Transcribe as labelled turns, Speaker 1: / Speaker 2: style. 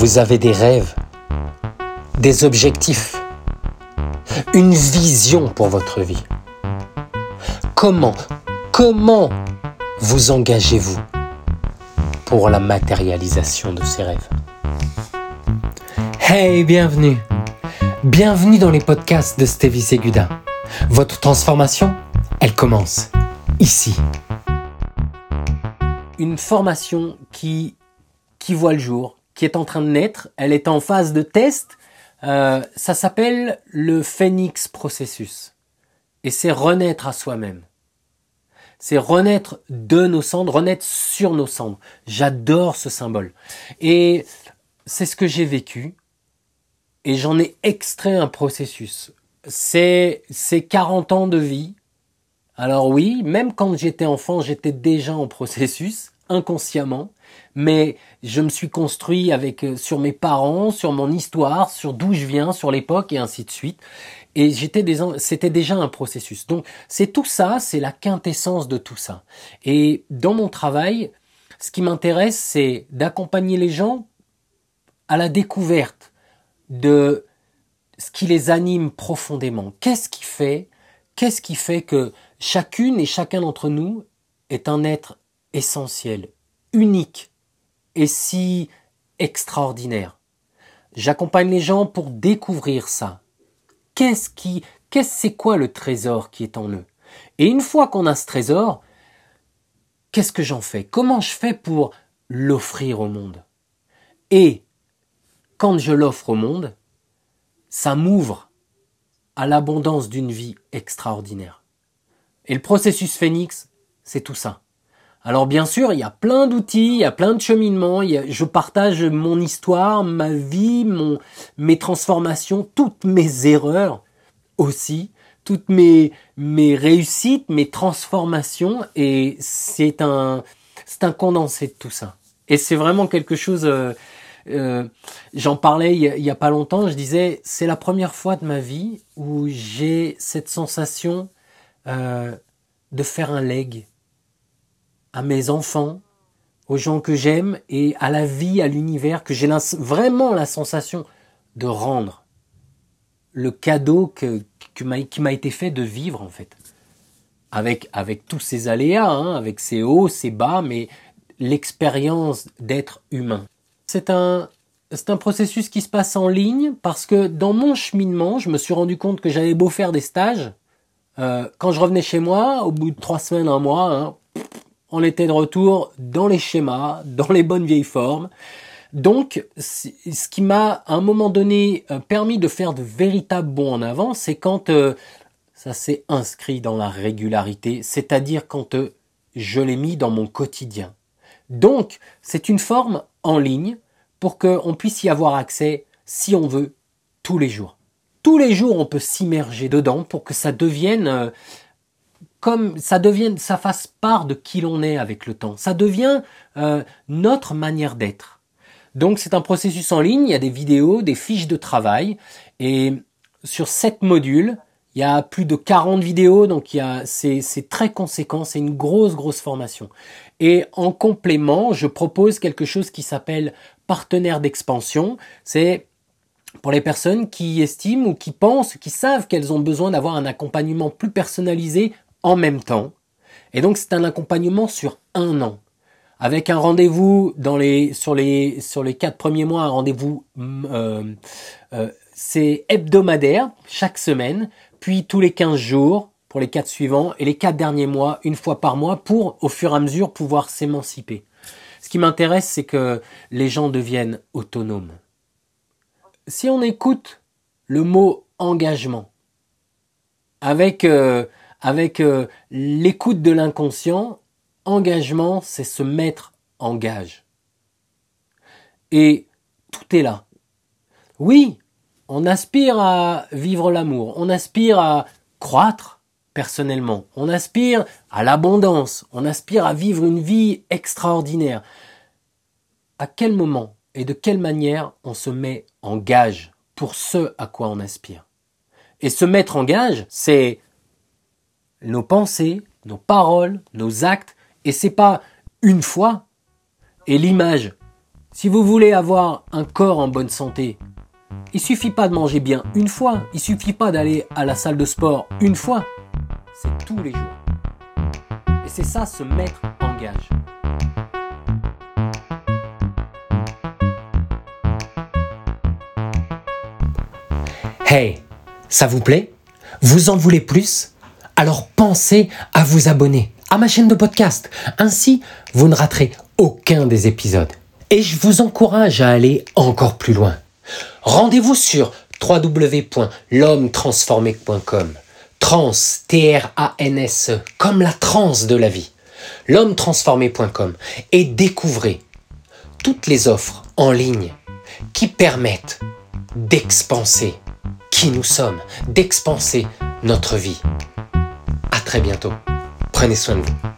Speaker 1: Vous avez des rêves, des objectifs, une vision pour votre vie. Comment, comment vous engagez-vous pour la matérialisation de ces rêves? Hey, bienvenue Bienvenue dans les podcasts de Stevie Seguda. Votre transformation, elle commence ici. Une formation qui, qui voit le jour, qui est en train de naître, elle est en phase de test. Euh, ça s'appelle le Phoenix Processus. Et c'est renaître à soi-même. C'est renaître de nos cendres, renaître sur nos cendres. J'adore ce symbole. Et c'est ce que j'ai vécu. Et j'en ai extrait un processus. C'est, c'est 40 ans de vie. Alors oui, même quand j'étais enfant, j'étais déjà en processus inconsciemment, mais je me suis construit avec euh, sur mes parents, sur mon histoire, sur d'où je viens, sur l'époque et ainsi de suite. Et j'étais c'était déjà un processus. Donc c'est tout ça, c'est la quintessence de tout ça. Et dans mon travail, ce qui m'intéresse, c'est d'accompagner les gens à la découverte de ce qui les anime profondément. Qu'est-ce qui fait, qu'est-ce qui fait que chacune et chacun d'entre nous est un être essentiel, unique et si extraordinaire. J'accompagne les gens pour découvrir ça. Qu'est-ce qui, qu'est-ce c'est quoi le trésor qui est en eux? Et une fois qu'on a ce trésor, qu'est-ce que j'en fais? Comment je fais pour l'offrir au monde? Et quand je l'offre au monde, ça m'ouvre à l'abondance d'une vie extraordinaire. Et le processus phénix, c'est tout ça. Alors bien sûr, il y a plein d'outils, il y a plein de cheminements, je partage mon histoire, ma vie, mon, mes transformations, toutes mes erreurs aussi, toutes mes, mes réussites, mes transformations, et c'est un, c'est un condensé de tout ça. Et c'est vraiment quelque chose, euh, euh, j'en parlais il y, a, pas longtemps, je disais, c'est la première fois de ma vie où j'ai cette sensation euh, de faire un leg à mes enfants, aux gens que j'aime et à la vie, à l'univers, que j'ai vraiment la sensation de rendre le cadeau que, qui m'a été fait de vivre en fait. Avec, avec tous ces aléas, hein, avec ses hauts, ses bas, mais l'expérience d'être humain. C'est un, c'est un processus qui se passe en ligne parce que dans mon cheminement, je me suis rendu compte que j'avais beau faire des stages. Euh, quand je revenais chez moi, au bout de trois semaines, un mois, hein, on était de retour dans les schémas, dans les bonnes vieilles formes. Donc, ce qui m'a à un moment donné euh, permis de faire de véritables bons en avant, c'est quand euh, ça s'est inscrit dans la régularité, c'est-à-dire quand euh, je l'ai mis dans mon quotidien. Donc, c'est une forme en ligne pour qu'on puisse y avoir accès, si on veut, tous les jours. Tous les jours, on peut s'immerger dedans pour que ça devienne comme ça devient, ça fasse part de qui l'on est avec le temps. Ça devient euh, notre manière d'être. Donc c'est un processus en ligne, il y a des vidéos, des fiches de travail, et sur sept modules, il y a plus de 40 vidéos, donc il y a, c'est, c'est très conséquent, c'est une grosse, grosse formation. Et en complément, je propose quelque chose qui s'appelle partenaire d'expansion. C'est pour les personnes qui estiment ou qui pensent, qui savent qu'elles ont besoin d'avoir un accompagnement plus personnalisé en même temps. Et donc c'est un accompagnement sur un an. Avec un rendez-vous dans les, sur, les, sur les quatre premiers mois, un rendez-vous mm, euh, euh, c'est hebdomadaire, chaque semaine, puis tous les 15 jours pour les quatre suivants, et les quatre derniers mois, une fois par mois, pour au fur et à mesure pouvoir s'émanciper. Ce qui m'intéresse, c'est que les gens deviennent autonomes. Si on écoute le mot engagement, avec euh, avec euh, l'écoute de l'inconscient, engagement, c'est se mettre en gage. Et tout est là. Oui, on aspire à vivre l'amour, on aspire à croître personnellement, on aspire à l'abondance, on aspire à vivre une vie extraordinaire. À quel moment et de quelle manière on se met en gage pour ce à quoi on aspire? Et se mettre en gage, c'est nos pensées, nos paroles, nos actes, et c'est pas une fois. Et l'image, Si vous voulez avoir un corps en bonne santé, il suffit pas de manger bien une fois, il suffit pas d'aller à la salle de sport une fois, c'est tous les jours. Et c'est ça se mettre en gage. Hey, ça vous plaît? Vous en voulez plus? Alors pensez à vous abonner à ma chaîne de podcast. Ainsi, vous ne raterez aucun des épisodes. Et je vous encourage à aller encore plus loin. Rendez-vous sur www.l'homme-transformé.com. Trans, T-R-A-N-S, comme la transe de la vie. L'homme-transformé.com et découvrez toutes les offres en ligne qui permettent d'expanser qui nous sommes, d'expanser notre vie. Très bientôt. Prenez soin de vous.